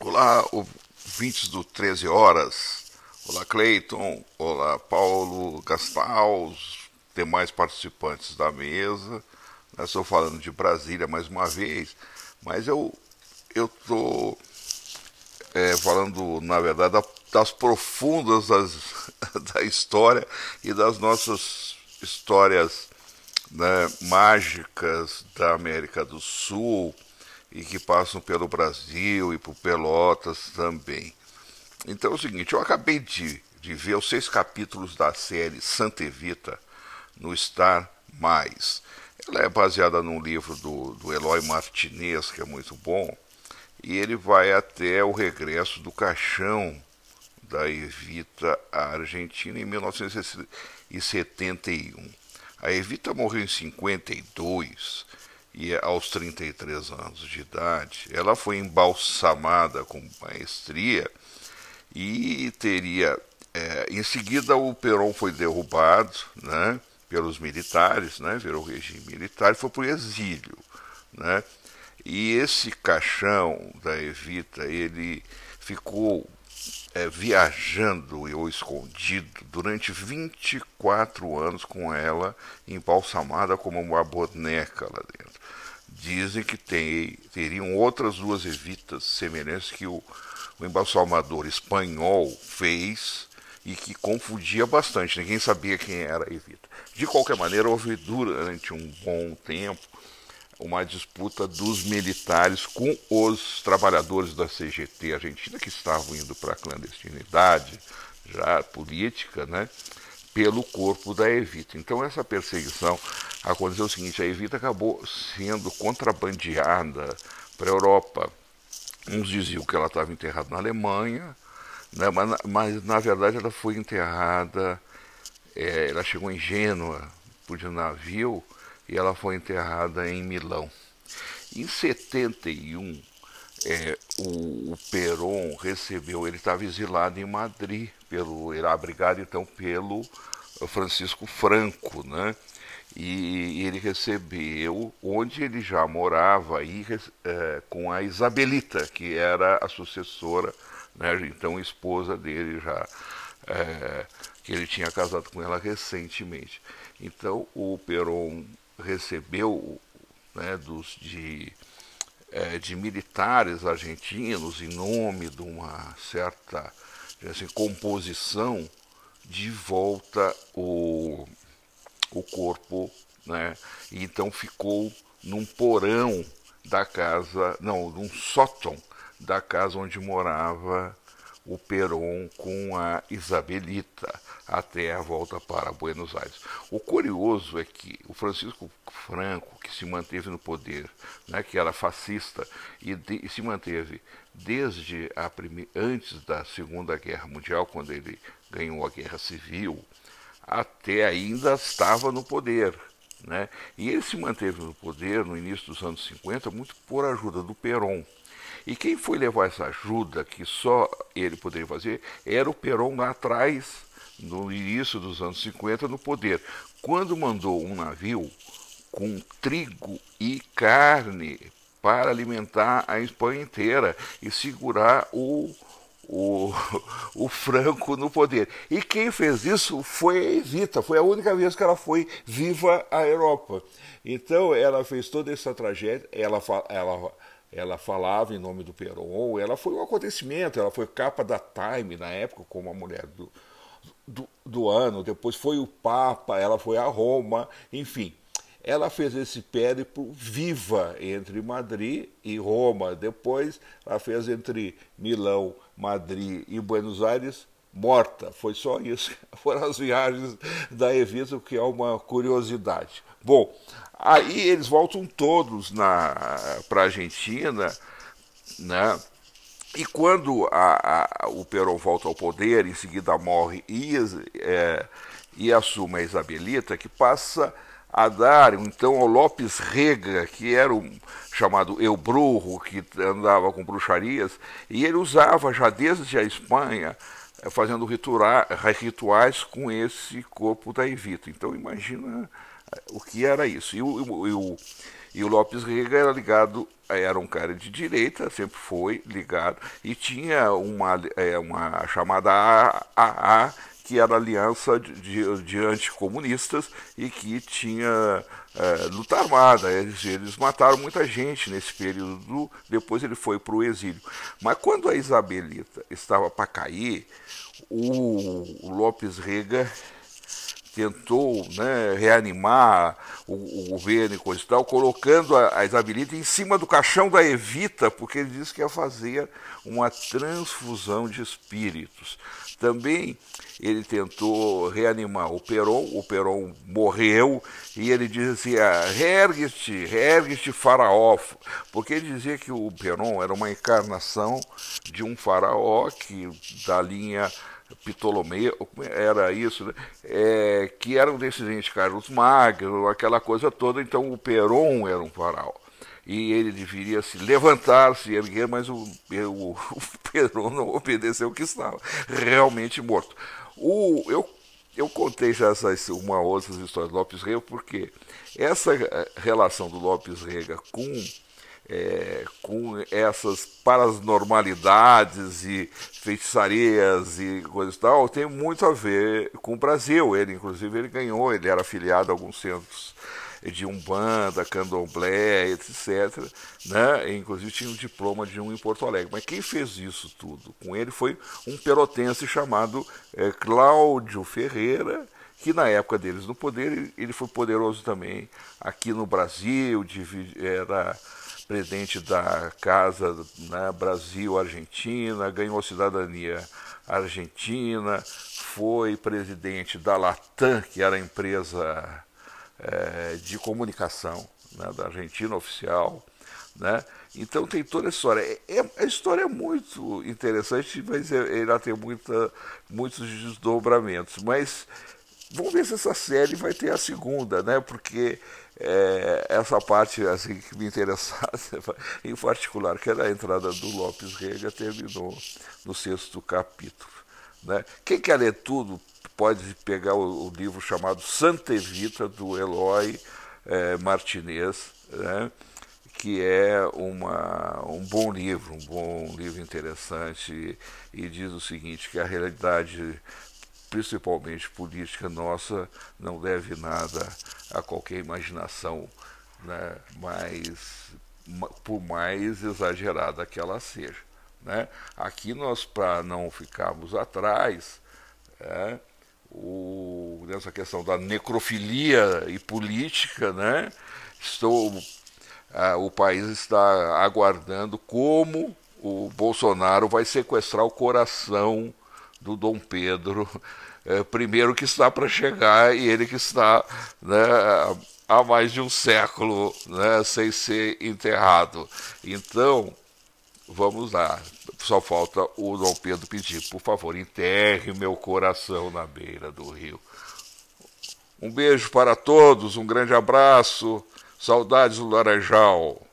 Olá, ouvintes do 13 Horas. Olá, Cleiton. Olá, Paulo Gastal, os demais participantes da mesa. Eu estou falando de Brasília mais uma vez, mas eu estou é, falando, na verdade, das profundas das, da história e das nossas histórias né, mágicas da América do Sul e que passam pelo Brasil e por Pelotas também. Então é o seguinte, eu acabei de, de ver os seis capítulos da série Santa Evita no Star Mais. Ela é baseada num livro do, do Eloy Martinez, que é muito bom, e ele vai até o regresso do caixão da Evita à Argentina em 1971. A Evita morreu em 52 e aos 33 anos de idade, ela foi embalsamada com maestria e teria. É, em seguida, o Perón foi derrubado né, pelos militares, né, virou regime militar e foi para o exílio. Né, e esse caixão da Evita, ele ficou é, viajando ou escondido durante 24 anos com ela embalsamada como uma boneca lá dentro. Dizem que tem, teriam outras duas evitas semelhantes que o, o embalsamador espanhol fez e que confundia bastante, ninguém sabia quem era a Evita. De qualquer maneira, houve durante um bom tempo uma disputa dos militares com os trabalhadores da CGT argentina que estavam indo para a clandestinidade já política, né, pelo corpo da Evita. Então essa perseguição aconteceu o seguinte: a Evita acabou sendo contrabandeada para a Europa. Uns diziam que ela estava enterrada na Alemanha, né, mas, mas, na verdade ela foi enterrada, é, ela chegou em Gênua por de navio e ela foi enterrada em Milão. Em 71, é, o, o Perón recebeu, ele estava exilado em Madrid, pelo, era abrigado então pelo Francisco Franco, né? E ele recebeu onde ele já morava aí é, com a Isabelita, que era a sucessora, né? então esposa dele já, é, que ele tinha casado com ela recentemente. Então o Perón recebeu né, dos, de, é, de militares argentinos em nome de uma certa assim, composição de volta o, o corpo, né? E então ficou num porão da casa, não, num sótão da casa onde morava o Perón com a Isabelita até a volta para Buenos Aires. O curioso é que o Francisco Franco, que se manteve no poder, né, que era fascista e, de, e se manteve desde a prime, antes da Segunda Guerra Mundial, quando ele ganhou a Guerra Civil, até ainda estava no poder. Né? E ele se manteve no poder no início dos anos 50 muito por ajuda do Perón. E quem foi levar essa ajuda, que só ele poderia fazer, era o Perón lá atrás, no início dos anos 50, no poder. Quando mandou um navio com trigo e carne para alimentar a Espanha inteira e segurar o, o, o Franco no poder. E quem fez isso foi a Evita, foi a única vez que ela foi viva à Europa. Então ela fez toda essa tragédia, ela, ela ela falava em nome do Perón, ela foi um acontecimento, ela foi capa da Time na época como a mulher do, do, do, ano, depois foi o Papa, ela foi a Roma, enfim. Ela fez esse périplo viva entre Madrid e Roma, depois ela fez entre Milão, Madrid e Buenos Aires, morta. Foi só isso. Foram as viagens da Evita, que é uma curiosidade. Bom, Aí eles voltam todos para a Argentina, né? E quando a, a, o Perón volta ao poder, em seguida morre e, é, e assume a Isabelita, que passa a dar então ao Lopes Rega, que era o chamado Eu Brujo, que andava com bruxarias, e ele usava já desde a Espanha, é, fazendo rituais com esse corpo da Evita. Então imagina o que era isso. E o, e o, e o Lopes Rega era ligado era um cara de direita, sempre foi ligado, e tinha uma, uma chamada AAA, que era aliança de, de, anticomunistas e que tinha é, luta armada. Eles, eles mataram muita gente nesse período, depois ele foi para o exílio. Mas quando a Isabelita estava para cair, o, o Lopes Rega tentou né, reanimar o, o, governo e coisa e tal, colocando a, a Isabelita em cima do caixão da Evita, porque ele disse que ia fazer uma transfusão de espíritos. Também ele tentou reanimar o Peron, o Peron morreu e ele dizia, ergue-te, ergue-te faraó, porque ele dizia que o Peron era uma encarnação de um faraó que da linha Ptolomeu, era isso, né? é, que eram descendentes de Carlos Magno, aquela coisa toda, então o Peron era um faraó. E ele deveria se levantar, se erguer, mas o, o, o Peron não obedeceu que estava realmente morto. O, eu, eu contei já essas, uma outra história do Lopes Rega, porque essa eh, relação do Lopes Rega com é, com essas paranormalidades e feitiçarias e coisas e tal, tem muito a ver com o Brasil. Ele, inclusive, ele ganhou, ele era afiliado a alguns centros de Umbanda, Candomblé, etc. Né? Inclusive tinha um diploma de um em Porto Alegre. Mas quem fez isso tudo com ele foi um pelotense chamado é, Cláudio Ferreira, que na época deles no poder, ele foi poderoso também aqui no Brasil, era presidente da Casa né, Brasil-Argentina, ganhou cidadania argentina, foi presidente da Latam, que era a empresa é, de comunicação né, da Argentina oficial. Né? Então tem toda a história. É, é, a história é muito interessante, mas é, ela tem muita, muitos desdobramentos. Mas vamos ver se essa série vai ter a segunda, né? Porque é, essa parte assim, que me interessava, em particular, que era a entrada do Lopes Rega, terminou no sexto capítulo. Né? Quem quer ler tudo pode pegar o, o livro chamado Santa Evita, do Eloy é, Martinez, né? que é uma, um bom livro, um bom livro interessante, e diz o seguinte, que a realidade principalmente política nossa, não deve nada a qualquer imaginação, né, mais, por mais exagerada que ela seja. Né? Aqui nós, para não ficarmos atrás, é, o, nessa questão da necrofilia e política, né, estou, o país está aguardando como o Bolsonaro vai sequestrar o coração do Dom Pedro, é, primeiro que está para chegar e ele que está né, há mais de um século né, sem ser enterrado. Então, vamos lá. Só falta o Dom Pedro pedir, por favor, enterre meu coração na beira do rio. Um beijo para todos, um grande abraço, saudades do Laranjal.